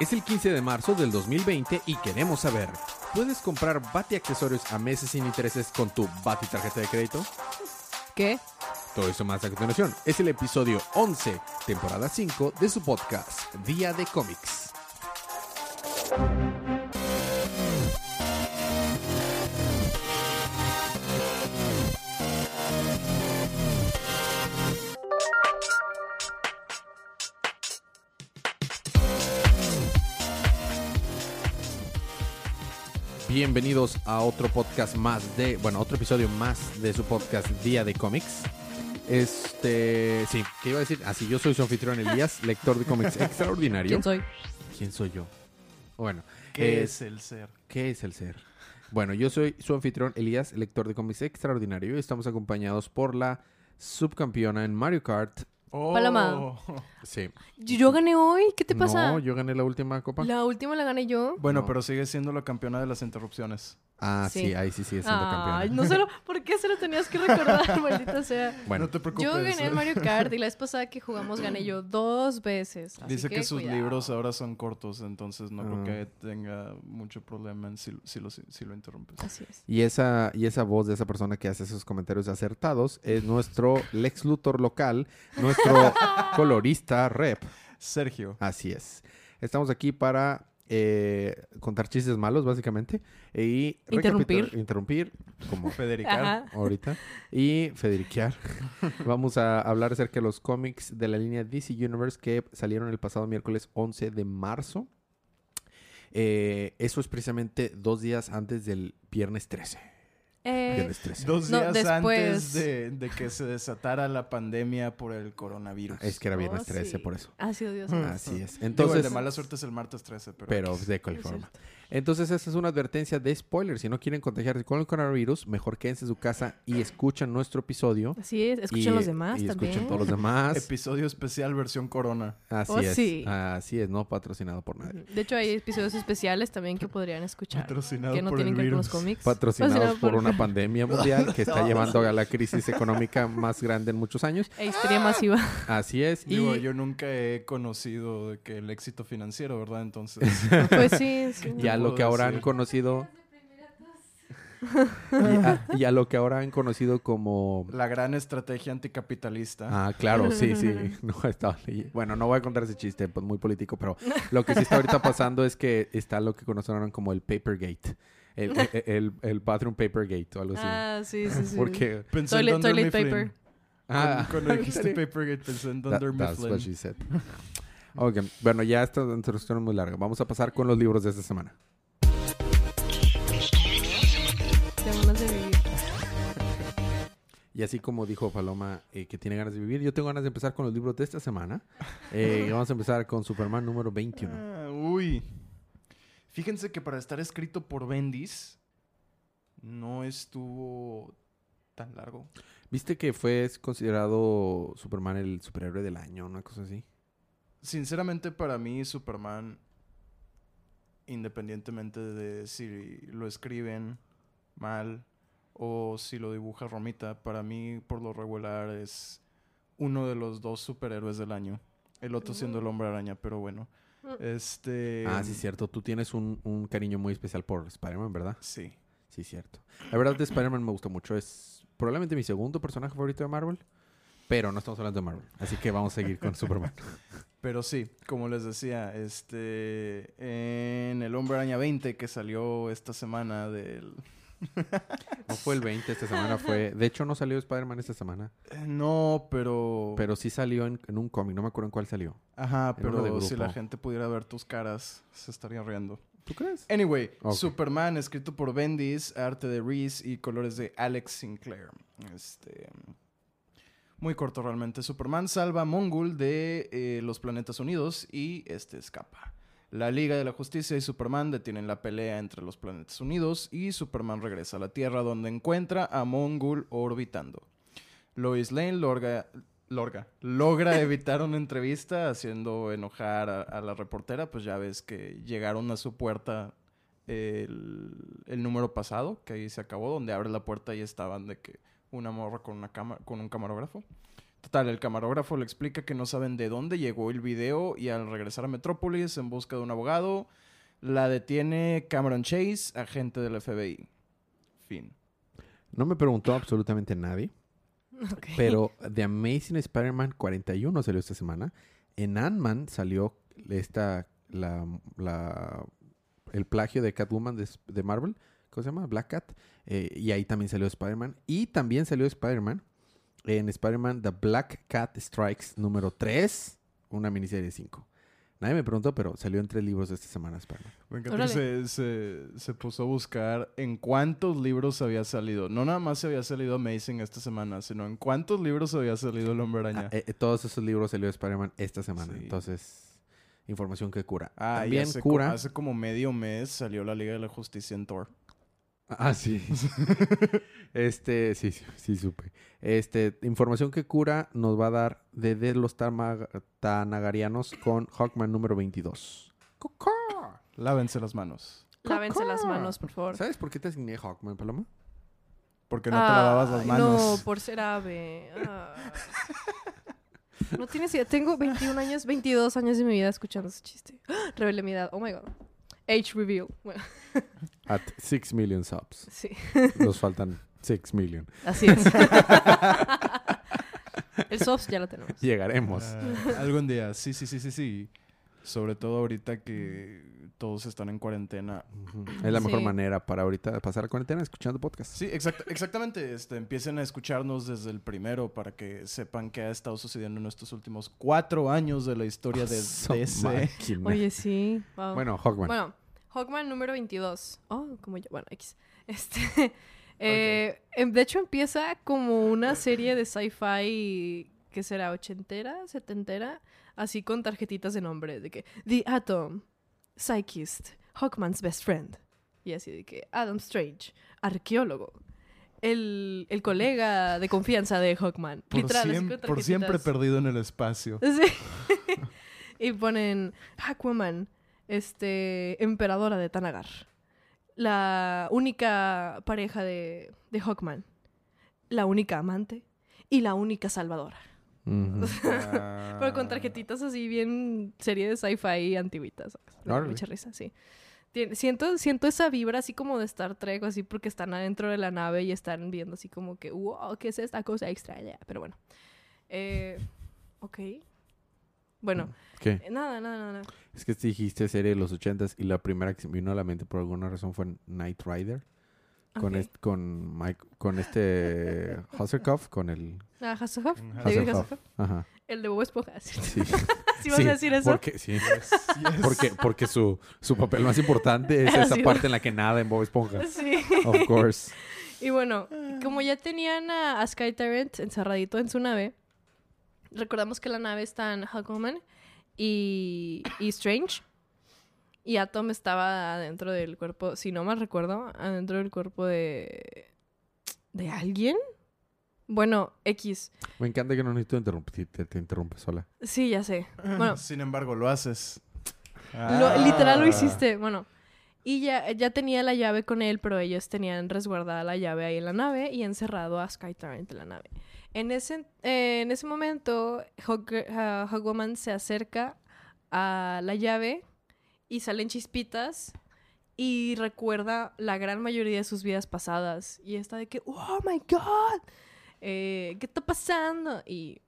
Es el 15 de marzo del 2020 y queremos saber, ¿puedes comprar Bati accesorios a meses sin intereses con tu Bati tarjeta de crédito? ¿Qué? Todo eso más a continuación. Es el episodio 11, temporada 5 de su podcast, Día de Cómics. Bienvenidos a otro podcast más de, bueno, otro episodio más de su podcast Día de Cómics. Este, sí, ¿qué iba a decir? Así, yo soy su anfitrión Elías, lector de cómics extraordinario. ¿Quién soy? ¿Quién soy yo? Bueno, ¿Qué eh, es el ser? ¿Qué es el ser? Bueno, yo soy su anfitrión Elías, lector de cómics extraordinario, y estamos acompañados por la subcampeona en Mario Kart. Oh, Paloma. Sí. Yo gané hoy. ¿Qué te pasa? No, yo gané la última copa. La última la gané yo. Bueno, No. pero sigue siendo la campeona de las interrupciones. Ah, sí, Sí. ahí sí sigue siendo Ay, campeona. no solo. ¿Por qué se lo tenías que recordar, maldita sea? Bueno, no te preocupes. Yo gané en Mario Kart y la vez pasada que jugamos gané yo dos veces. así Dice que, sus cuidado. libros ahora son cortos, entonces no Ah. creo que tenga mucho problema en si, si lo, si lo interrumpes. Así es. Y esa, y esa voz de esa persona que hace esos comentarios acertados es nuestro Lex Luthor local, nuestro colorista rep. Sergio. Así es. Estamos aquí para eh, contar chistes malos, básicamente. Y Interrumpir. Interrumpir, como Federica. Ajá. ahorita. Y Federiquear. Vamos a hablar acerca de los cómics de la línea DC Universe que salieron el pasado miércoles 11 de marzo. Eh, eso es precisamente dos días antes del viernes 13. Eh, Viernes 13. Dos No, días después. antes de, de que se desatara la pandemia por el coronavirus. Es que era viernes oh, 13, sí. por eso. Ha sido Dios. Mm. Así es. Digo, Entonces, el de mala suerte es el martes 13, pero... pero X. de cualquier forma. cierto. Entonces, esta es una advertencia de spoiler. Si no quieren contagiarse con el coronavirus, mejor quédense en su casa y escuchan nuestro episodio. Así es. Escuchen Y- los demás y también. escuchen todos los demás. Episodio especial versión corona. Así Oh, es. sí. Así es, no patrocinado por nadie. De hecho, hay episodios especiales también que podrían escuchar. Patrocinado Que no por tienen el que ver con los virus. cómics. Patrocinados Patrocinado por una pandemia mundial que está llevando a la crisis económica más grande en muchos años. E histeria masiva. Así es. Y Digo, yo nunca he conocido que el éxito financiero, ¿verdad? Entonces... Pues sí, sí. y a lo que ahora han conocido. y, a, y a lo que ahora han conocido como. La gran estrategia anticapitalista. Ah, claro, sí, sí. No, estaba ley- Bueno, no voy a contar ese chiste, pues muy político, pero lo que sí está ahorita pasando es que está lo que conocieron como el Papergate. El, el, el, el bathroom Papergate o algo así. Ah, sí, sí, sí. Porque. Pensé Toilet, en toilet paper. Ah, Cuando, dijiste Papergate pensé en That- Dunder that's Mifflin. what she said. Ok, bueno, ya esta introducción es muy larga. Vamos a pasar con los libros de esta semana. Y así como dijo Paloma eh, que tiene ganas de vivir, yo tengo ganas de empezar con los libros de esta semana. Eh, vamos a empezar con Superman número 21. Ah, uy. Fíjense que para estar escrito por Bendis no estuvo tan largo. ¿Viste que fue considerado Superman el superhéroe del año, una cosa así? Sinceramente para mí Superman independientemente de si lo escriben mal o si lo dibuja Romita, para mí por lo regular es uno de los dos superhéroes del año. El otro siendo el hombre araña, pero bueno. Este. ah, sí, cierto. Tú tienes un, un cariño muy especial por Spider-Man, ¿verdad? Sí. Sí, cierto. La verdad de Spider-Man me gusta mucho. Es probablemente mi segundo personaje favorito de Marvel. Pero no estamos hablando de Marvel. Así que vamos a seguir con Superman. Pero sí, como les decía, este. En El Hombre Araña 20 que salió esta semana del. No fue el 20 esta semana, fue... De hecho, no salió Spider-Man esta semana. Eh, No, pero. Pero sí salió en, en un cómic. No me acuerdo en cuál salió. Ajá, en pero si la gente pudiera ver tus caras, se estaría riendo. ¿Tú crees? Anyway. Superman, escrito por Bendis, arte de Reese y colores de Alex Sinclair. Este. Muy corto realmente. Superman salva a Mongul de eh, los planetas unidos y este escapa. La Liga de la Justicia y Superman detienen la pelea entre los planetas unidos y Superman regresa a la Tierra donde encuentra a Mongul orbitando. Lois Lane lorga, lorga- logra evitar una entrevista haciendo enojar a, a la reportera, pues ya ves que llegaron a su puerta el, el número pasado, que ahí se acabó, donde abre la puerta y estaban de que una morra con, una cama- con un camarógrafo. Total, el camarógrafo le explica que no saben de dónde llegó el video y al regresar a Metrópolis en busca de un abogado, la detiene Cameron Chase, agente del FBI. Fin. No me preguntó absolutamente nadie, pero The Amazing Spider-Man 41 salió esta semana. En Ant-Man salió esta, la, la- el plagio de Catwoman de, de Marvel. ¿Cómo se llama? Black Cat. Eh, y ahí también salió Spider-Man. Y también salió Spider-Man en Spider-Man The Black Cat Strikes número 3, una miniserie de 5. Nadie me preguntó, pero salió en tres libros esta semana Spider-Man. Me Órale. se, se- se puso a buscar en cuántos libros había salido. No nada más se había salido Amazing esta semana, sino en cuántos libros había salido El Hombre Araña. Ah, eh, todos esos libros salió Spider-Man esta semana. Sí. Entonces, información que cura. Ah, y también hace, co- cura. hace como medio mes salió la Liga de la Justicia en Thor. Ah, sí. este, sí, sí, sí, supe. Este, información que cura nos va a dar de, de los tanagarianos con Hawkman número 22. ¡Cucá! Lávense las manos. Lávense las manos, por favor. ¿Sabes por qué te asigné Hawkman, Paloma? Porque no te lavabas las manos. No, por ser ave. Ah. No tienes idea. Tengo 21 años, 22 años de mi vida escuchando ese chiste. ¡Ah! Revelé mi edad. Oh my god. Age reveal. Bueno, At 6 million subs. sí. Nos faltan 6 million. Así es. El soft ya lo tenemos. Llegaremos. Ah, algún día, sí, sí, sí, sí, sí. Sobre todo ahorita que todos están en cuarentena. Es la mejor Sí. manera para ahorita pasar la cuarentena escuchando podcast. Sí, exact- exactamente. Este, empiecen a escucharnos desde el primero para que sepan qué ha estado sucediendo en estos últimos cuatro años de la historia de Su DC. máquina. Oye, sí. Wow. Bueno, Hawkman. Bueno, Hawkman número 22. Oh, como yo. Bueno, X. Este. eh, em- De hecho, empieza como una serie de sci-fi que será ochentera, setentera, así con tarjetitas de nombre, de que The Atom, Psychist, Hawkman's Best Friend. Y así de que Adam Strange, arqueólogo. El, el colega de confianza de Hawkman. Por, Literal, siempre perdido en el espacio. Sí. y ponen Aquaman, este, emperadora de Tanagar. La única pareja de, de Hawkman. La única amante. Y la única salvadora. Pero con tarjetitas así bien serie de sci-fi antiguitas. Mucha risa, sí. Tien- Siento, siento esa vibra así como de Star Trek, así porque están adentro de la nave y están viendo así como que, wow, ¿qué es esta cosa extraña? Pero bueno. Eh, ok. Bueno, ¿Qué? eh, nada, nada, nada. Es que dijiste serie de los ochentas y la primera que se me vino a la mente por alguna razón fue Knight Rider. Con, est- con, Mike, con este Hasselhoff, con el... Ah, Hasselhoff. David Hasselhoff. Ajá. El de Bob Esponja. ¿Sí, Sí. ¿Sí vas a decir eso? Porque, sí. Yes. Porque, porque su, su papel más importante es esa parte en la que nada en Bob Esponja. Sí. Of course. Y bueno, como ya tenían a, a Sky Tyrant encerradito en su nave, recordamos que la nave está en Hawkman y, y Strange. Y Atom estaba adentro del cuerpo, si no mal recuerdo, adentro del cuerpo de. ¿De alguien? Bueno, X. Me encanta que no necesito interrumpir, te, te interrumpe sola. Sí, ya sé. Bueno, Sin embargo, lo haces. Lo- Ah. literal lo hiciste. Bueno. Y ya, ya tenía la llave con él, pero ellos tenían resguardada la llave ahí en la nave y encerrado a Sky Tyrant en la nave. En ese, eh, en ese momento, Hawk- ah, Hawkwoman se acerca a la llave y salen chispitas y recuerda la gran mayoría de sus vidas pasadas. Y está de que, oh my god, eh, ¿qué está pasando? Y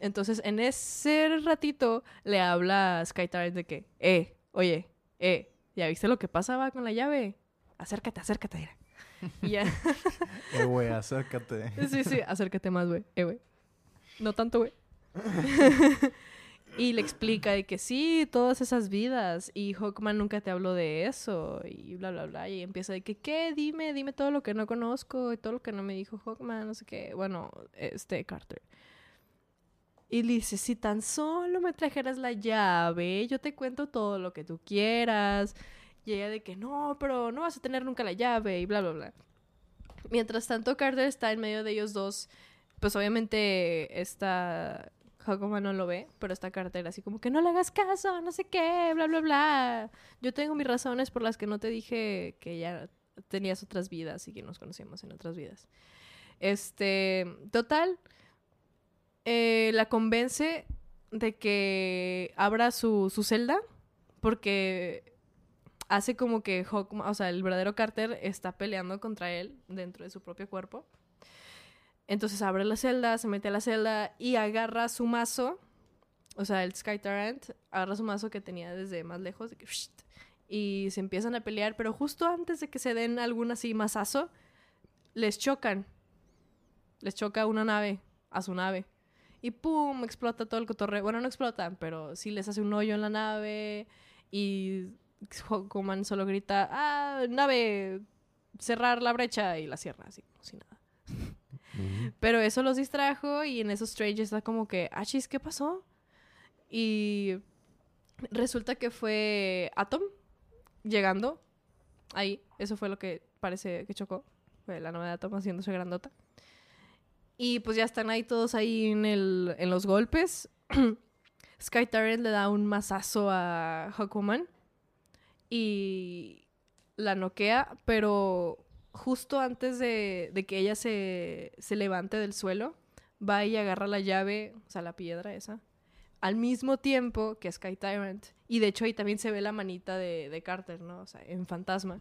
entonces en ese ratito le habla a de que, eh, oye, eh, ¿ya viste lo que pasaba con la llave? Acércate, acércate. mira". Y ya, Eh, güey, acércate. sí, sí, acércate más, güey, eh, güey. No tanto, güey. y le explica de que sí, todas esas vidas. Y Hawkman nunca te habló de eso. Y bla, bla, bla. Y empieza de que, ¿qué? Dime, dime todo lo que no conozco. Y todo lo que no me dijo Hawkman, no sé qué. Bueno, este, Carter. Y le dice, si tan solo me trajeras la llave, yo te cuento todo lo que tú quieras. Y ella de que, no, pero no vas a tener nunca la llave. Y bla, bla, bla. Mientras tanto, Carter está en medio de ellos dos. Pues obviamente esta Hawkman no lo ve, pero está Carter así como que no le hagas caso, no sé qué, bla, bla, bla. Yo tengo mis razones por las que no te dije que ya tenías otras vidas y que nos conocíamos en otras vidas. Este, total, eh, la convence de que abra su, su celda porque hace como que Hawkman, o sea, el verdadero Carter está peleando contra él dentro de su propio cuerpo. Entonces abre la celda, se mete a la celda y agarra su mazo, o sea, el Sky Tyrant, agarra su mazo que tenía desde más lejos y se empiezan a pelear, pero justo antes de que se den algún así mazazo, les chocan. Les choca una nave a su nave. Y ¡pum! explota todo el cotorreo. Bueno, no explotan, pero sí les hace un hoyo en la nave. Y Hawkman solo grita, ¡ah, nave! Cerrar la brecha y la cierra así, como si nada. Pero eso los distrajo y en eso Strange está como que, ah, chis, ¿qué pasó? Y resulta que fue Atom llegando ahí. Eso fue lo que parece que chocó. Fue la nave de Atom haciéndose grandota. Y pues ya están ahí todos ahí en, el, en los golpes. Sky le da un mazazo a Hawkwoman y la noquea, pero justo antes de, de que ella se, se levante del suelo, va y agarra la llave, o sea, la piedra esa, al mismo tiempo que Sky Tyrant. Y de hecho ahí también se ve la manita de, de Carter, ¿no? O sea, en fantasma.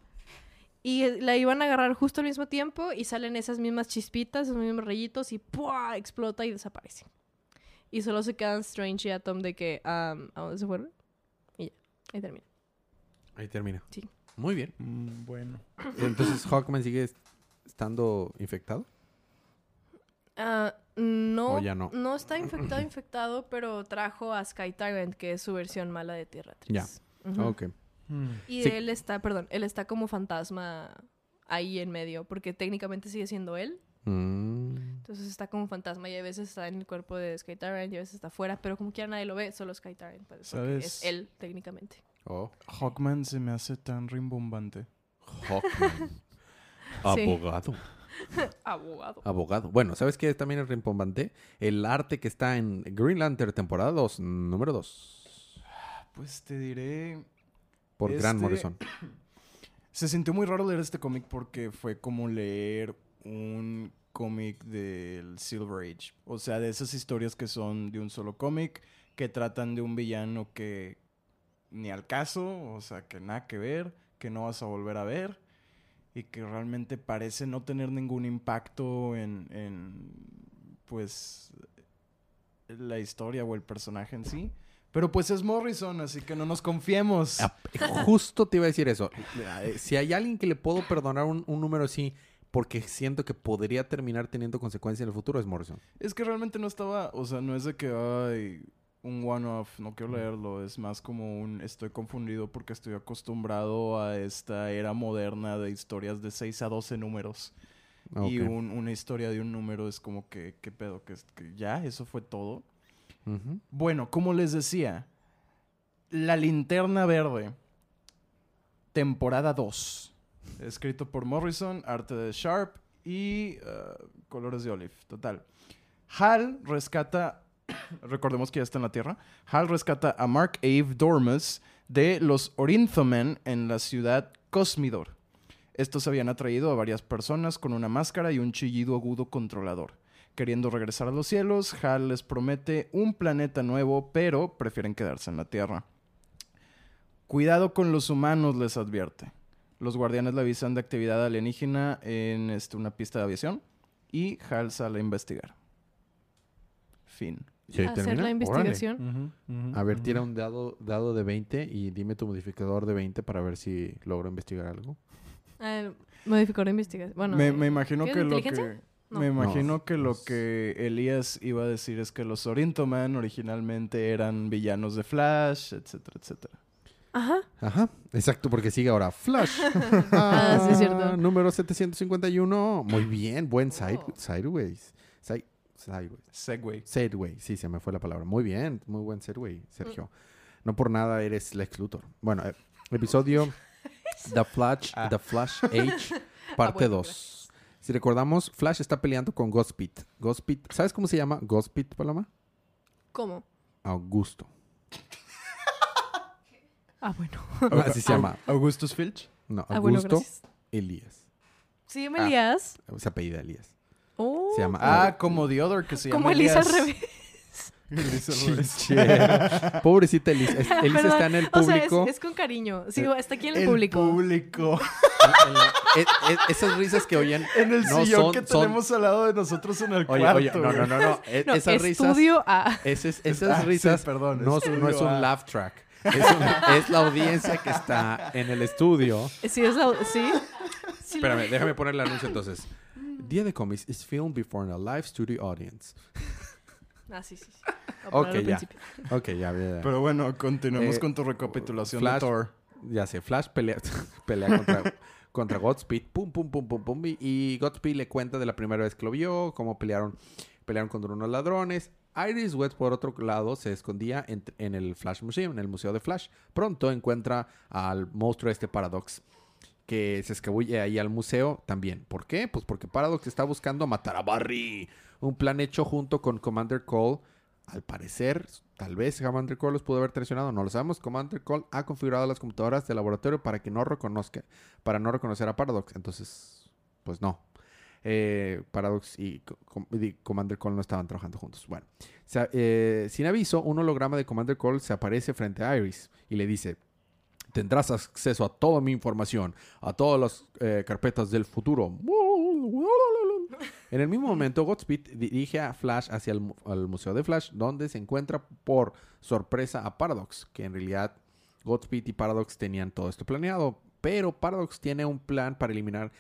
Y eh, la iban a agarrar justo al mismo tiempo y salen esas mismas chispitas, esos mismos rayitos y ¡pua! explota y desaparece. Y solo se quedan Strange y Atom de que, am, ¿a dónde se fueron? Y ya, ahí termina. Ahí termina. Sí. Muy bien. Mm, bueno. Entonces, Hawkman sigue est- estando infectado. Ah, no, O ya no. está infectado, infectado, pero trajo a Sky Tyrant, que es su versión mala de Tierra 3. Ya. Ujú. Ok. Mm. Y Sí. él está, perdón, él está como fantasma ahí en medio, porque técnicamente sigue siendo él. Mm. Entonces está como fantasma y a veces está en el cuerpo de Sky Tyrant y a veces está afuera, pero como quiera nadie lo ve, solo Sky Tyrant. Pues, ¿Sabes? Es él técnicamente. Oh, Hawkman se me hace tan rimbombante. Hawkman. Abogado. Abogado. Abogado. Bueno, ¿sabes qué también es rimbombante? El arte que está en Green Lantern temporada 2, número 2. Pues te diré. Por Grant Este- Morrison. Se sintió muy raro leer este cómic porque fue como leer un cómic del Silver Age. O sea, de esas historias que son de un solo cómic, que tratan de un villano que ni al caso, o sea, que nada que ver, que no vas a volver a ver y que realmente parece no tener ningún impacto en, en pues, la historia o el personaje en sí. Pero pues es Morrison, así que no nos confiemos. Ah, Justo te iba a decir eso. Eh, Si hay alguien que le puedo perdonar un, un número así porque siento que podría terminar teniendo consecuencias en el futuro, es Morrison. Es que realmente no estaba, o sea, no es de que hay un one-off, no quiero leerlo, es más como un estoy confundido porque estoy acostumbrado a esta era moderna de historias de 6 a 12 números. Y Ok. un- una historia de un número es como que, ¿qué pedo? ¿Que, ya? ¿Eso fue todo? Bueno, como les decía, La Linterna Verde, temporada 2. Escrito por Morrison, arte de Sharp y uh, colores de Olive. Total. Hal rescata, recordemos que ya está en la Tierra, Hal rescata a Mark Ave Dormus de los Orinthomen en la ciudad Cosmidor. Estos habían atraído a varias personas con una máscara y un chillido agudo controlador. Queriendo regresar a los cielos, Hal les promete un planeta nuevo, pero prefieren quedarse en la Tierra. Cuidado con los humanos, les advierte. Los guardianes le avisan de actividad alienígena en este, una pista de aviación y Hal sale a investigar. Fin. ¿Y ahí Hacer termina? la investigación. A ver, tira un dado, dado de 20 y dime tu modificador de 20 para ver si logro investigar algo. Ah, el modificador de investigación. Bueno, me, eh, me imagino ¿qué, que lo que... No. Me imagino No, que lo que Elías iba a decir es que los Orintoman originalmente eran villanos de Flash, etcétera, etcétera. Ajá. Ajá, exacto, porque sigue ahora Flash. Ah, sí, es cierto. Número 751. Muy bien, buen side, Oh. sideways. Side- sideways. Segway. Segway, sí, se me fue la palabra. Muy bien, muy buen segway, Sergio. No por nada eres Lex Luthor. Bueno, eh, episodio The Flash, Ah. The Flash Age, parte bueno, 2. Si recordamos, Flash está peleando con Gospit. Gospit, ¿sabes cómo se llama Gospit, Paloma? ¿Cómo? Augusto. Ah, bueno. Así se llama. Augustus Filch. No, Ah, bueno, Augusto gracias. Elías. Sí, Ah. Elías. Se apellida Elías. Oh, Se llama... Ah, como The Other, que se llama como Elisa al Elías. revés. Elisa al revés. Chiche. Pobrecita Elisa. Es- Elisa Perdón. está en el O sea, es- público. es, con cariño. Sí, está aquí en el, El público. público. En la- es- es- esas risas que oyen. En el no sillón son- que son- tenemos al lado de nosotros en el Oye, cuarto. oye, no, no, no, no. Es- No, esas risas. estudio A. Esas, Ah, sí, risas perdón, no, no es un A. laugh track. Es, un- es la audiencia que está en el estudio. Sí, es la... Sí. Espérame, déjame poner el anuncio entonces. Día de Comics is filmed before a live studio audience. Ah, sí, sí. sí. Ok, ya. Ok, ya, ya, ya. Pero bueno, continuemos Eh, con tu recapitulación Flash- de Thor. Ya sé, Flash pelea, pelea contra, contra Godspeed. Pum, pum, pum, pum, pum. Y, y Godspeed le cuenta de la primera vez que lo vio, cómo pelearon, pelearon contra unos ladrones. Iris West, por otro lado, se escondía en, el Flash Museum, en el Museo de Flash. Pronto encuentra al monstruo este Paradox, que se escabulle ahí al museo también. ¿Por qué? Pues porque Paradox está buscando matar a Barry. Un plan hecho junto con Commander Cole. Al parecer, tal vez Commander Cole los pudo haber traicionado, no lo sabemos. Commander Cole ha configurado las computadoras del laboratorio para que no reconozca, para no reconocer a Paradox. Entonces, pues no. Eh, Paradox y, Co- Com- y Commander Cole no estaban trabajando juntos. Bueno, eh, sin aviso, un holograma de Commander Cole se aparece frente a Iris y le dice: Tendrás acceso a toda mi información, a todas las eh, carpetas del futuro. En el mismo momento, Godspeed dirige a Flash hacia el Museo de Flash, donde se encuentra por sorpresa a Paradox, que en realidad Godspeed y Paradox tenían todo esto planeado, pero Paradox tiene un plan para eliminar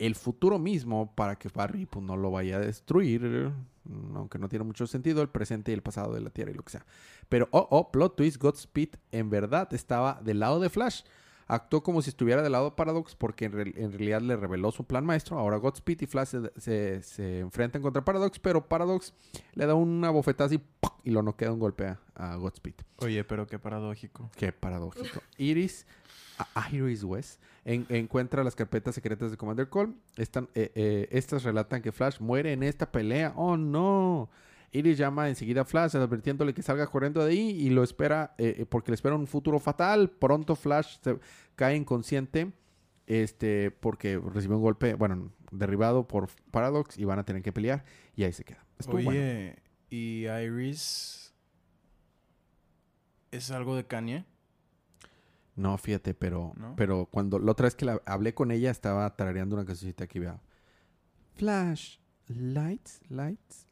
el futuro mismo para que Barry pues, no lo vaya a destruir, mm, aunque no tiene mucho sentido, el presente y el pasado de la Tierra y lo que sea. Pero, oh, oh, plot twist, Godspeed en verdad estaba del lado de Flash. Actuó como si estuviera del lado de Paradox porque en, real- en realidad le reveló su plan maestro. Ahora Godspeed y Flash se, se- se enfrentan contra Paradox, pero Paradox le da una bofetada y, ¡pac! y lo noquea un golpe a, a Godspeed. Oye, pero qué paradójico. Qué paradójico. Iris, a- Iris West, en- encuentra las carpetas secretas de Commander Cole. Están, eh, eh, estas relatan que Flash muere en esta pelea. ¡Oh, no! Iris llama enseguida a Flash advirtiéndole que salga corriendo de ahí y lo espera eh, porque le espera un futuro fatal. Pronto Flash se cae inconsciente este, porque recibió un golpe, bueno, derribado por Paradox y van a tener que pelear y ahí se queda. Estuvo Oye, bueno. ¿y Iris es algo de Kanye? No, fíjate, pero, ¿No? pero cuando la otra vez que la, hablé con ella estaba tarareando una cancioncita que iba. Flash, lights, lights.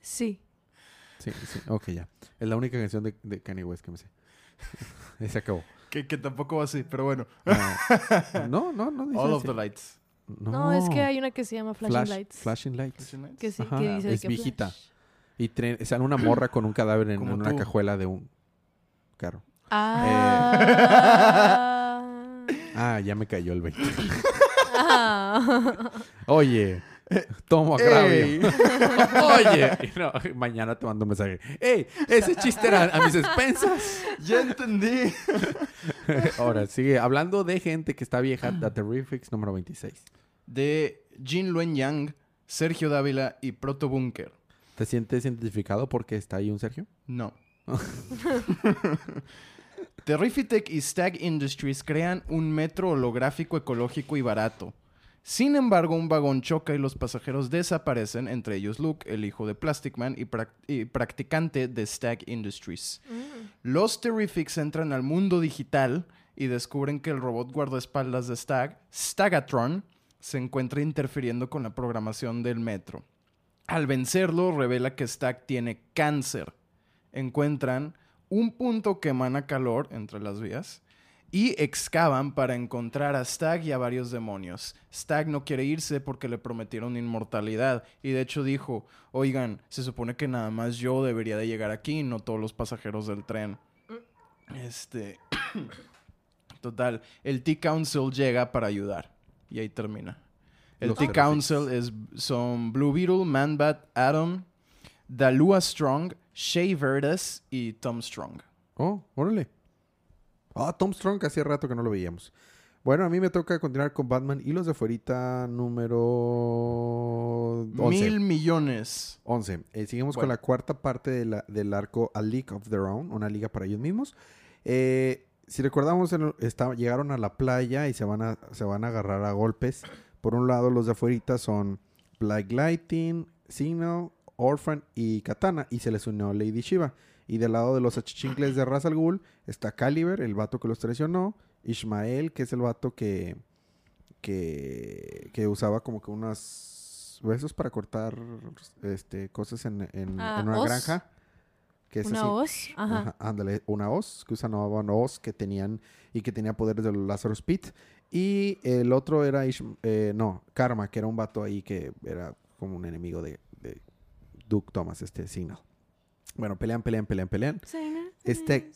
Sí. Sí, sí, ok, ya. Es la única canción de, de Kanye West que me sé. Y se acabó. Que, que tampoco va así, pero bueno. Ah, no, no, no dice All of the lights. No. es que hay una que se llama Flashing Flash- Lights. Flashing Lights. Que sí, Ajá, que dice es que viejita. Flash. Y sale una morra con un cadáver en, Como en una tú. cajuela de un carro. Ah. Ah, ya me cayó el 20. Ah. Oye, tomo agravio. Oye, no, mañana te mando un mensaje. ¡Ey! Ese chiste era a mis expensas. ya entendí. Ahora, sigue hablando de gente que está vieja. The Terrifics número 26. De Jin Luen Yang, Sergio Dávila y Proto Bunker. ¿Te sientes identificado porque está ahí un Sergio? No. Terrifitech y Stag Industries crean un metro holográfico ecológico y barato. Sin embargo, un vagón choca y los pasajeros desaparecen, entre ellos Luke, el hijo de Plastic Man y, prac- y practicante de Stag Industries. Los Terrifics entran al mundo digital y descubren que el robot guardaespaldas de Stag, Stagatron, se encuentra interfiriendo con la programación del metro. Al vencerlo, revela que Stag tiene cáncer. Encuentran un punto que emana calor entre las vías y excavan para encontrar a Stag y a varios demonios. Stag no quiere irse porque le prometieron inmortalidad y de hecho dijo, oigan, se supone que nada más yo debería de llegar aquí, no todos los pasajeros del tren. Este... Total, el T-Council llega para ayudar y ahí termina. El T-Council es, son Blue Beetle, Man-Bat, Atom, Dalua Strong, Shea Verdes y Tom Strong. Oh, órale. Ah, Tom Strong, hacía rato que no lo veíamos. Bueno, a mí me toca continuar con Batman y los de fuerita número 11. Mil millones. 11. Eh, seguimos con la cuarta parte de la- del arco A League of Their Own, una liga para ellos mismos. Eh, si recordamos, en el- está- llegaron a la playa y se van, a, se van a agarrar a golpes. Por un lado, los de afuera son Black Lightning, Signal, Orphan y Katana. Y se les unió Lady Shiva. Y del lado de los achichincles de Ra's al Ghul está Caliber, el vato que los traicionó. Ishmael, que es el vato que, que, que usaba como que unas huesos para cortar este, cosas en, en- Ah, en una granja. Que es Una así. hoz. Ajá. Ajá, ándale, una hoz, que usaban una hoz que tenían y que tenía poderes del Lazarus Pit. Y el otro era, Ish- eh, no, Karma, que era un vato ahí que era como un enemigo de, de Duke Thomas, este Signal. Bueno, pelean, pelean, pelean, pelean. Este-.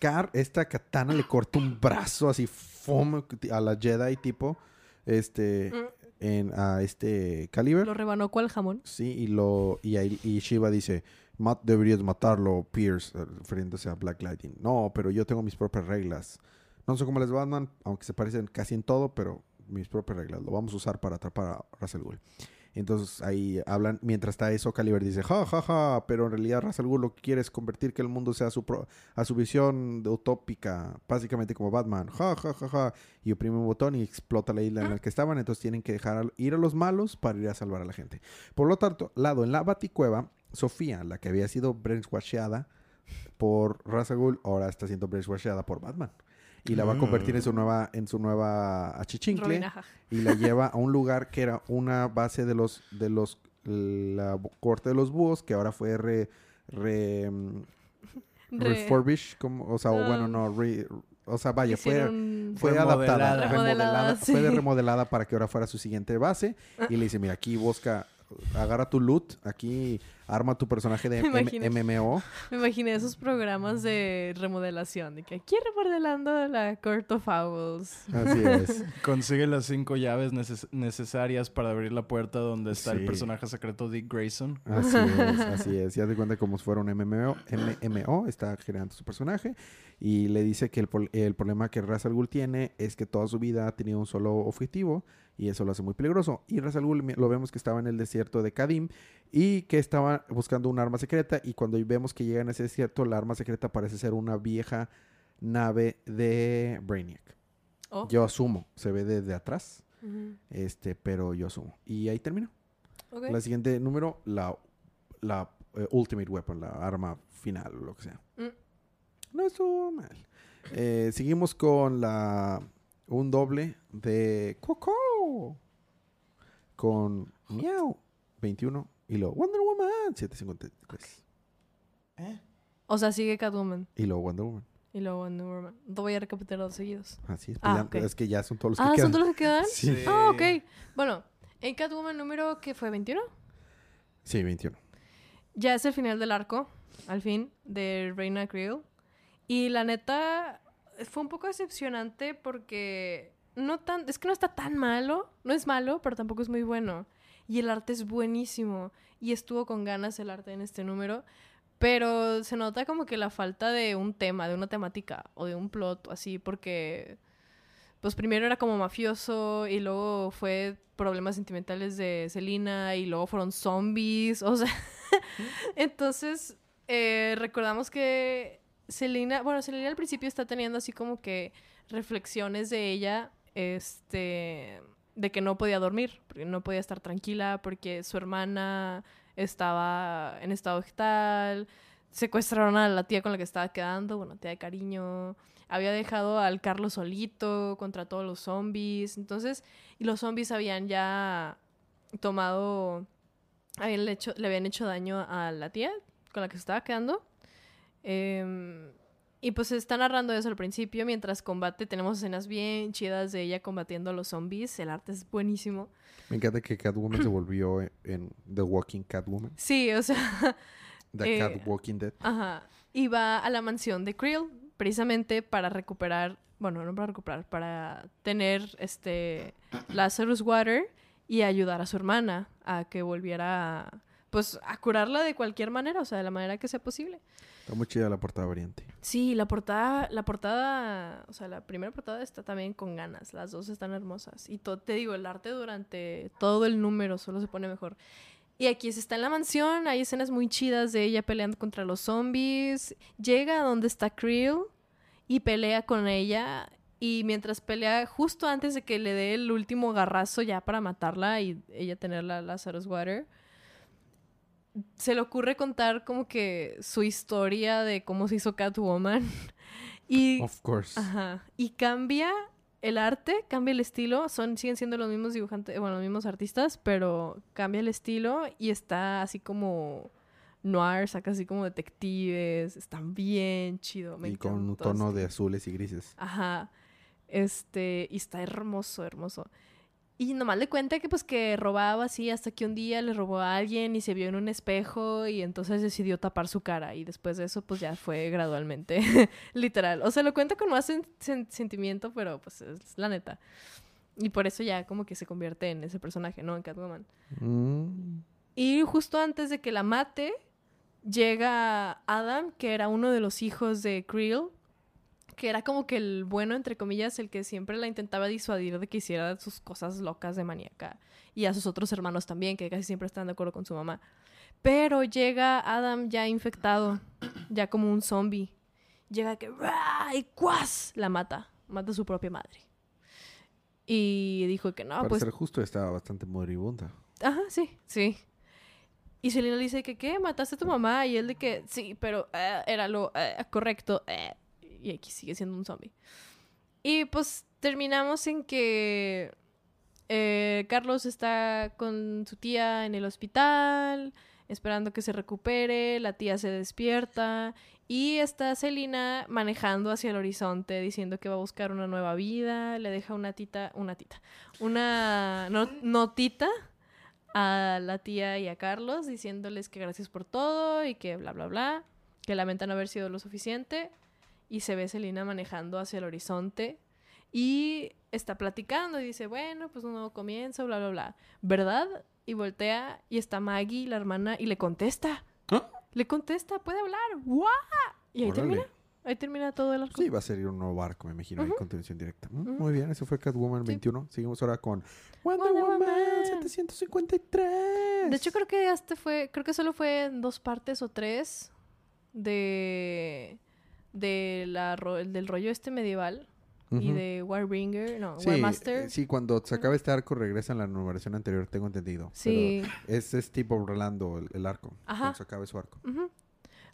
Car, esta katana le corta un brazo así fome a la Jedi tipo, este, Mm. en, a este Caliber. Lo rebanó cual jamón. Sí, y lo y, ahí- y Shiva dice, "Ma- deberías matarlo, Pierce, eh, refiriéndose a Black Lightning. No, pero yo tengo mis propias reglas. No sé cómo les Batman, aunque se parecen casi en todo, pero mis propias reglas. Lo vamos a usar para atrapar a Russell Ghul. Entonces ahí hablan, mientras está eso, Caliber dice, ja, ja, ja, pero en realidad Russell Ghul lo que quiere es convertir que el mundo sea su, pro- a su visión de utópica, básicamente como Batman, ja, ja, ja, ja, y oprime un botón y explota la isla en la que estaban, entonces tienen que dejar al- ir a los malos para ir a salvar a la gente. Por lo tanto, lado en la baticueva, Sofía, la que había sido brainwasheada por Ra's al Ghul, ahora está siendo brainwasheada por Batman. Y la va a convertir en su nueva, en su nueva achichincle y la lleva a un lugar que era una base de los de los la corte de los búhos que ahora fue re, re, mm, Re- refurbished, como, o sea, o bueno, no, re- o sea, vaya, fue hicieron- fue Remodelada. adaptada, Remodelada, remodelada, sí. fue de remodelada para que ahora fuera su siguiente base y le dice, mira, aquí busca, agarra tu loot, aquí arma tu personaje de Me. MMO. Me imaginé esos programas de remodelación, de que aquí remodelando la Court of Owls. Así es. Consigue las cinco llaves neces- necesarias para abrir la puerta donde está Sí. el personaje secreto Dick Grayson. Así es, así es. Ya te cuenta como si fuera un MMO, MMO, está generando su personaje y le dice que el, problema que Ra's al Ghul tiene es que toda su vida ha tenido un solo objetivo y eso lo hace muy peligroso. Y Ra's al Ghul lo vemos que estaba en el desierto de Kadim y que estaba buscando un arma secreta y cuando vemos que llega en ese desierto, la arma secreta parece ser una vieja nave de Brainiac. Oh. Yo asumo, se ve desde atrás, este, pero yo asumo. Y ahí termino. Ok. La siguiente número, la, la eh, Ultimate Weapon, la arma final o lo que sea. Mm. No estuvo mal. Eh, seguimos con la un doble de Coco con Miau 21 y luego Wonder Woman 753 O sea, sigue Catwoman y luego Wonder Woman. y luego Wonder Woman. No voy a recapitular los seguidos. Así es, Ah, pues ya- ok. es que ya son todos los Ah, que ¿son quedan. todos los que quedan? Sí. Ah, ok. Bueno, en Catwoman número que fue 21. Sí, 21. Ya es el final del arco, al fin, de Reina Creel. Y la neta, fue un poco decepcionante porque no tan, es que no está tan malo, no es malo, pero tampoco es muy bueno. Y el arte es buenísimo. Y estuvo con ganas el arte en este número. Pero se nota como que la falta de un tema, de una temática o de un plot así, porque pues primero era como mafioso y luego fue problemas sentimentales de Selina y luego fueron zombies, o sea, entonces eh, recordamos que Selina, bueno, Selina al principio está teniendo así como que reflexiones de ella, este, de que no podía dormir, porque no podía estar tranquila, porque su hermana estaba en estado vegetal, secuestraron a la tía con la que estaba quedando, bueno, tía de cariño, había dejado al Carlos solito contra todos los zombies, entonces, y los zombies habían ya tomado, habían hecho, le habían hecho daño a la tía con la que se estaba quedando. Em, y pues se está narrando eso al principio, mientras combate tenemos escenas bien chidas de ella combatiendo a los zombies, el arte es buenísimo. Me encanta que Catwoman se volvió en, en The Walking Catwoman. Sí, o sea, The Eh, Cat Walking Dead. Ajá. Y va a la mansión de Creel precisamente para recuperar, bueno, no para recuperar, para tener este Lazarus Water y ayudar a su hermana a que volviera a, pues a curarla de cualquier manera, o sea, de la manera que sea posible. Está muy chida la portada variante. Sí, la portada, la portada, o sea, la primera portada está también con ganas, las dos están hermosas. Y te digo, el arte durante todo el número solo se pone mejor. Y aquí se está en la mansión, hay escenas muy chidas de ella peleando contra los zombies. Llega a donde está Creel y pelea con ella. Y mientras pelea, justo antes de que le dé el último garrazo ya para matarla y ella tener la Lazarus Water, se le ocurre contar como que su historia de cómo se hizo Catwoman. y, Of course. ajá, y cambia el arte, cambia el estilo. Son, siguen siendo los mismos dibujantes, bueno, los mismos artistas, pero cambia el estilo y está así como noir, saca así como detectives. Están bien chido. Me y con un tono de azules y grises. Ajá. Este, y está hermoso, hermoso. Y nomás le cuenta que pues que robaba así hasta que un día le robó a alguien y se vio en un espejo y entonces decidió tapar su cara y después de eso pues ya fue gradualmente literal. O sea, lo cuenta con más sen- sen- sentimiento, pero pues es la neta. Y por eso ya como que se convierte en ese personaje, ¿no? En Catwoman. Mm. Y justo antes de que la mate, llega Adam, que era uno de los hijos de Creel, que era como que el bueno, entre comillas, el que siempre la intentaba disuadir de que hiciera sus cosas locas de maníaca. Y a sus otros hermanos también, que casi siempre están de acuerdo con su mamá. Pero llega Adam ya infectado, ya como un zombie. Llega que y ¡cuas! la mata, mata a su propia madre. Y dijo que no, Para pues ser justo, estaba bastante moribunda. Ajá, sí, sí. Y Selena le dice que, ¿qué? ¿Mataste a tu mamá? Y él de que, sí, pero eh, era lo eh, correcto. eh". Y aquí sigue siendo un zombie. Y pues terminamos en que eh, Carlos está con su tía en el hospital, esperando que se recupere, la tía se despierta y está Celina manejando hacia el horizonte, diciendo que va a buscar una nueva vida, le deja una tita, una tita, una no- notita a la tía y a Carlos diciéndoles que gracias por todo y que bla bla bla, que lamentan haber sido lo suficiente y se ve Celina manejando hacia el horizonte y está platicando y dice, bueno, pues un nuevo comienzo, bla bla bla, ¿verdad? Y voltea y está Maggie, la hermana, y le contesta. ¿Ah? Le contesta, puede hablar. ¡Guau! Y ahí Órale. termina. Ahí termina todo el arco. Sí, va a salir un nuevo barco, me imagino, en Ujú. continuación directa. Mm. Muy bien, eso fue Catwoman Sí. 21. Seguimos ahora con Wonder, Wonder Woman, Woman. 753. De hecho, creo que este fue, creo que solo fue en dos partes o tres de, de la, ro- el del rollo este medieval y de Warbringer, no, Sí, Warmaster. eh, sí, cuando se acaba este arco regresa en la numeración anterior, tengo entendido. Sí. Pero es, es tipo Orlando el, el arco. Ajá. Cuando se acabe su arco. Ujú.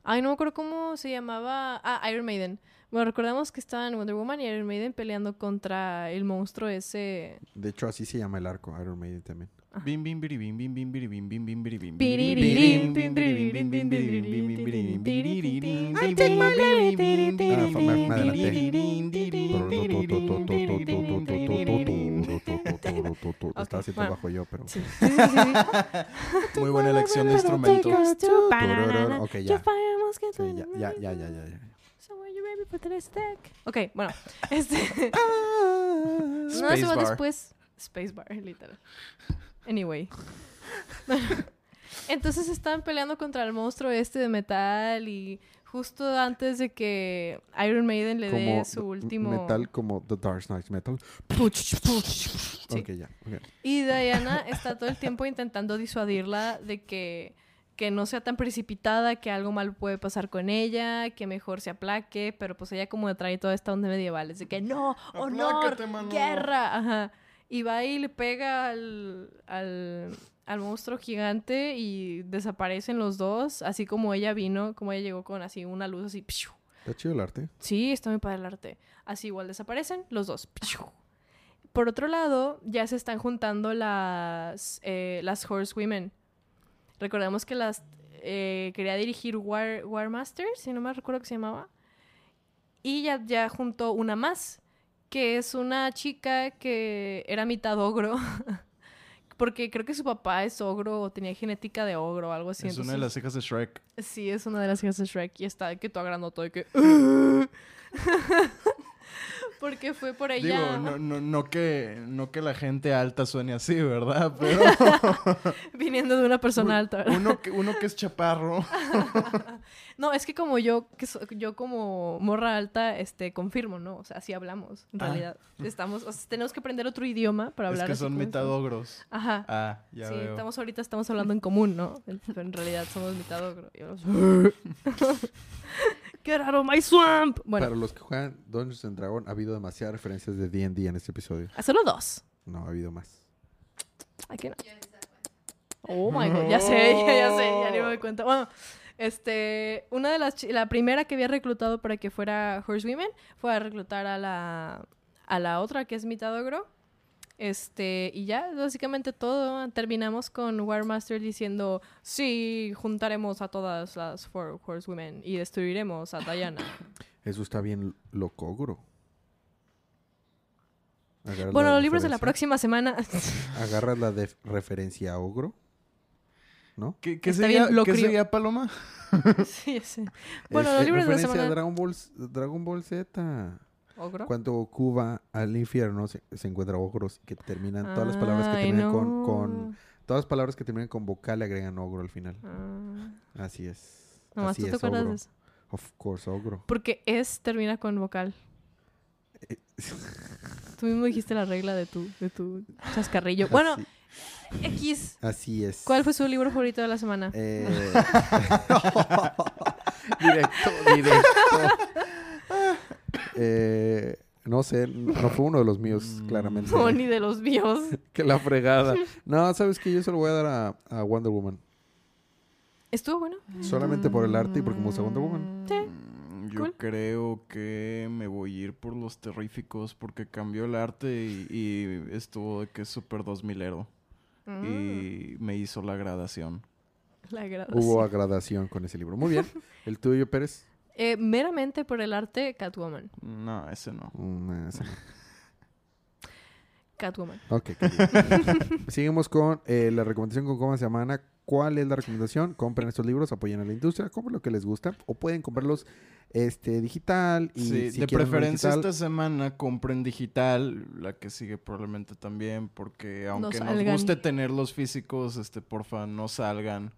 Ay, no me acuerdo cómo se llamaba. Ah, Iron Maiden. Bueno, recordamos que estaban Wonder Woman y Iron Maiden peleando contra el monstruo ese. De hecho, así se llama el arco, Iron Maiden también. Bim, bim, bim, bim, bim, bim, bim, bim, bim, bim, bim, bim, Ah. Estaba haciendo bajo yo, pero... Muy buena elección de instrumentos. Banana. Ok, ya. Ya, ya, ya, ya, ya. Ok, bueno. Este. Ah. no, va Spacebar. después. Spacebar, literal. Anyway. Entonces estaban peleando contra el monstruo este de metal y justo antes de que Iron Maiden le dé su último... metal, como The Dark Knight Metal. Sí. Ok, ya. Y Diana está todo el tiempo intentando disuadirla de que, que no sea tan precipitada, que algo mal puede pasar con ella, que mejor se aplaque, pero pues ella como trae toda esta onda medieval, es de que no, honor, Aplácate, guerra, ajá. Y va y le pega al, al, al monstruo gigante y desaparecen los dos, así como ella vino, como ella llegó con así una luz así. ¡piu! Está chido el arte. Sí, está muy padre el arte. Así igual desaparecen los dos. Por otro lado, ya se están juntando las, eh, las Horsewomen. Recordemos que las eh, quería dirigir War, Warmaster, si no me recuerdo que se llamaba. Y ya, ya juntó una más, que es una chica que era mitad ogro. Porque creo que su papá es ogro o tenía genética de ogro o algo así. Es una de las hijas de Shrek. Sí, es una de las hijas de Shrek y está que tú agrandó todo y que... Porque fue por ella... Digo, no, no, no, que, no que la gente alta suene así, ¿verdad? Pero Viniendo de una persona alta. ¿verdad? uno que, uno que es chaparro. No, es que como yo, que so- yo como morra alta, este, confirmo, ¿no? O sea, así hablamos, en Ah. realidad. Estamos, o sea, tenemos que aprender otro idioma para Es hablar que así son. Ajá. Ah, ya sí, veo. estamos ahorita estamos hablando en común, ¿no? Pero en realidad somos mitad ogro. Y yo- Get out of my swamp. Bueno, Para los que juegan Dungeons and Dragons, ha habido demasiadas referencias de D&D en este episodio. a solo dos. No, ha habido más. Ay, que no. Oh my god, ya sé, ya, ya sé, ya ni me doy cuenta. Bueno, este, una de las, la primera que había reclutado para que fuera Horsewomen fue a reclutar a la, a la otra que es mitad ogro. Este, y ya, básicamente todo. Terminamos con Warmaster diciendo, sí, juntaremos a todas las Four Horsewomen y destruiremos a Diana. Eso está bien locogro. Agarras bueno, los libros de la próxima semana. Agarras la de referencia a ogro. ¿no? ¿Qué, sería, bien, lo ¿qué crió. sería Paloma? sí, sé. Bueno, Es- los libros de la referencia a semana. Dragon Ball, Dragon Ball Z. ¿Ogro? Cuando Goku va al infierno se, se encuentra ogros que terminan todas las palabras que terminan con, no. con todas las palabras que terminan con vocal le agregan ogro al final. Ah. Así es. Nomás Así tú te es, acuerdas ogro. de eso. Of course, ogro. Porque es termina con vocal. Eh, Tú mismo dijiste la regla de tu, de tu chascarrillo. Bueno, X. así es. ¿Cuál fue su libro favorito de la semana? Eh, directo, directo. Eh, no sé, no fue uno de los míos, Mm. claramente. No, ni de los míos. Que la fregada. No, sabes que yo se lo voy a dar a, a Wonder Woman. ¿Estuvo bueno? Solamente por el arte y porque me gusta Wonder Woman. Sí. Mm, Yo Cool. creo que me voy a ir por los terríficos porque cambió el arte y, y estuvo de que es súper 2000ero. Mm, Y me hizo la gradación. la graduación. Hubo agradación con ese libro. Muy bien. ¿El tuyo, Pérez? Eh, meramente por el arte, Catwoman. No, ese no. Mm, ese no. Catwoman. Ok. Seguimos con eh, la recomendación con coma semana. ¿Cuál es la recomendación? Compren estos libros, apoyen a la industria, compren lo que les gusta o pueden comprarlos este digital y Sí, si de preferencia digital, esta semana compren digital, la que sigue probablemente también, porque aunque nos salgan. guste tener los físicos, este, porfa, no salgan,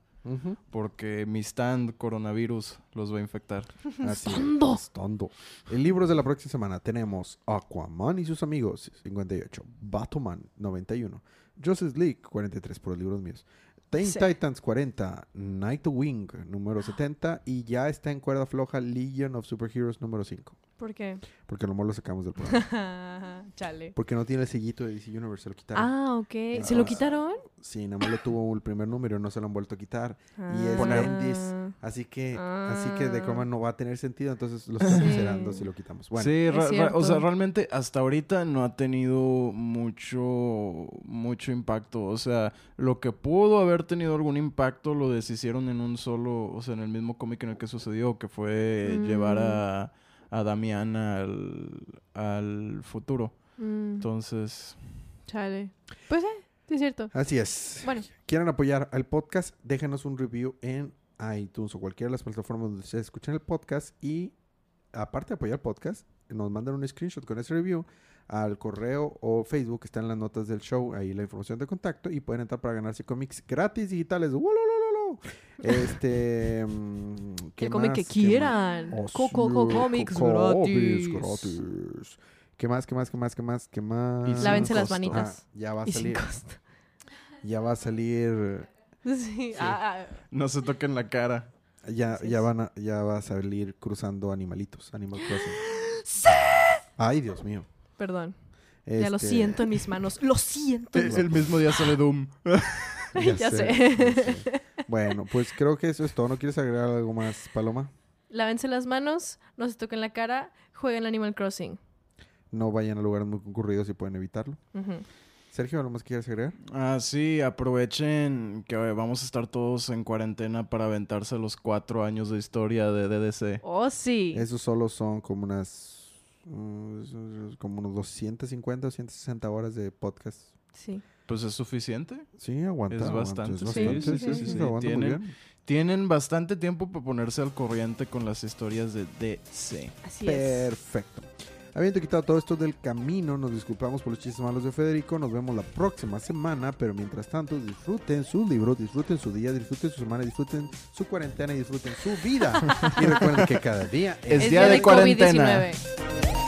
Porque mi stand coronavirus los va a infectar. Así es, Tondo. tondo. En libros de la próxima semana tenemos Aquaman y sus amigos, 58. Batman, 91. Justice League, 43 por los libros míos. Teen Sí. Titans, 40. Nightwing, número 70. Y ya está en cuerda floja Legion of Superheroes, número 5. ¿Por qué? Porque lo lo sacamos del programa. Chale. Porque no tiene el sellito de DC Universe, se lo quitaron. Ah, ok. ¿Se lo Ah. quitaron? Sí, nada más lo tuvo el primer número y no se lo han vuelto a quitar. Y es Ah. Bendis. Así que, así que de Ah. cómo no va a tener sentido, entonces lo estamos Sí. considerando si lo quitamos. Bueno, sí, o sea, realmente hasta ahorita no ha tenido mucho, mucho impacto. O sea, lo que pudo haber tenido algún impacto lo deshicieron en un solo, o sea, en el mismo cómic en el que sucedió, que fue Mm. llevar a, a Damián al, al futuro. Mm, Entonces, chale. Pues eh, sí es cierto. así es. Bueno, quieren apoyar al podcast, déjenos un review en iTunes o cualquiera de las plataformas donde ustedes escuchen el podcast y aparte de apoyar el podcast, nos mandan un screenshot con ese review al correo o Facebook, está en las notas del show, ahí la información de contacto y pueden entrar para ganarse cómics gratis digitales. Este, ¿qué que ¿Qué más? quieran. Oh, Co- co- sí, cómics co- gratis. gratis. ¿Qué más? ¿Qué más? ¿Qué más? ¿Qué más? ¿Qué más? Lávense las manitas. Ah, ya va a y sin salir. costo. Ya va a salir. Sí. Ah, ah, no se toquen la cara. Ya, ya es. van a, ya va a salir cruzando animalitos, Animal Crossing. Ay, Dios mío. perdón. Ya lo Este, siento en mis manos. Lo siento. en El, mis el mismo día sale Doom. Ya sé. ya sé. Bueno, pues creo que eso es todo. ¿No quieres agregar algo más, Paloma? Lávense las manos, no se toquen la cara, jueguen Animal Crossing. No vayan a lugares muy concurridos si pueden evitarlo. Sergio, ¿algo más que quieres agregar? Ah, sí, aprovechen que vamos a estar todos en cuarentena para aventarse los cuatro años de historia de DDC. Oh, sí. Esos solo son como unas... mm, como unos 250 o 160 horas de podcast. Sí. Pues es suficiente. Sí, aguanta. Es aguanta, bastante, es sí, bastante, sí, sí, sí, sí, sí, sí, sí. aguanta muy Tienen- bien. Tienen bastante tiempo para ponerse al corriente con las historias de DC. Así es. Perfecto. Habiendo quitado todo esto del camino, nos disculpamos por los chistes malos de Federico. Nos vemos la próxima semana, pero mientras tanto, disfruten sus libros, disfruten su día, disfruten su semana, disfruten su cuarentena y disfruten su vida. y recuerden que cada día Es día de cuarentena. COVID-19.